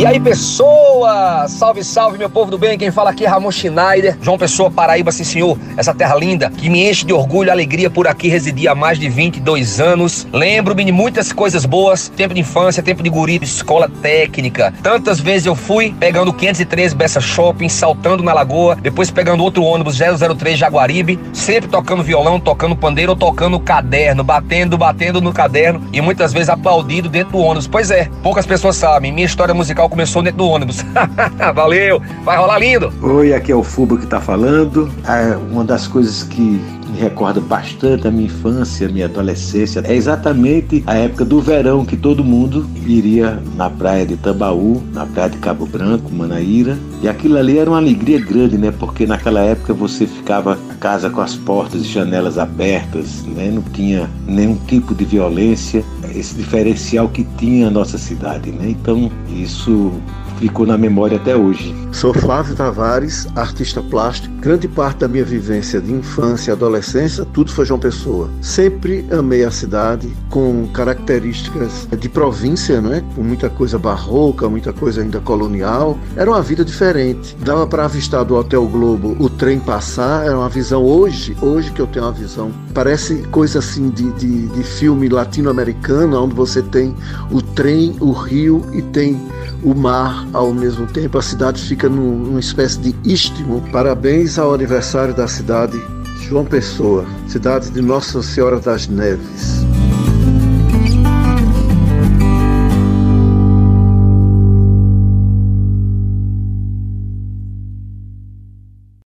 E aí, Salve, salve, meu povo do bem. Quem fala aqui é Ramon Schneider. João Pessoa, Paraíba, sim senhor. Essa terra linda que me enche de orgulho e alegria por aqui residir há mais de 22 anos. Lembro-me de muitas coisas boas. Tempo de infância, tempo de guri, escola técnica. Tantas vezes eu fui pegando 513 Bessa Shopping, saltando na lagoa, depois pegando outro ônibus 003 Jaguaribe, sempre tocando violão, tocando pandeiro ou tocando caderno, batendo, batendo no caderno e muitas vezes aplaudido dentro do ônibus. Pois é, poucas pessoas sabem, minha história musical começou dentro do ônibus. Valeu, vai rolar lindo. Oi, aqui é o Fubo que tá falando. É uma das coisas que me recorda bastante a minha infância, minha adolescência, é exatamente a época do verão que todo mundo iria na praia de Tambaú, na praia de Cabo Branco, Manaíra, e aquilo ali era uma alegria grande, né? Porque naquela época você ficava casa com as portas e janelas abertas, né? Não tinha nenhum tipo de violência, esse diferencial que tinha a nossa cidade, né? Então, isso ficou na memória até hoje. Sou Flávio Tavares, artista plástico. Grande parte da minha vivência de infância e adolescência, tudo foi João Pessoa. Sempre amei a cidade, com características de província, né? com muita coisa barroca, muita coisa ainda colonial. Era uma vida diferente. Dava para avistar do Hotel Globo o trem passar, era uma visão hoje, hoje que eu tenho uma visão. Parece coisa assim de, de, de filme latino-americano, onde você tem o trem, o rio e tem o mar ao mesmo tempo. A cidade fica num, numa espécie de istmo. Parabéns ao aniversário da cidade João Pessoa, cidade de Nossa Senhora das Neves.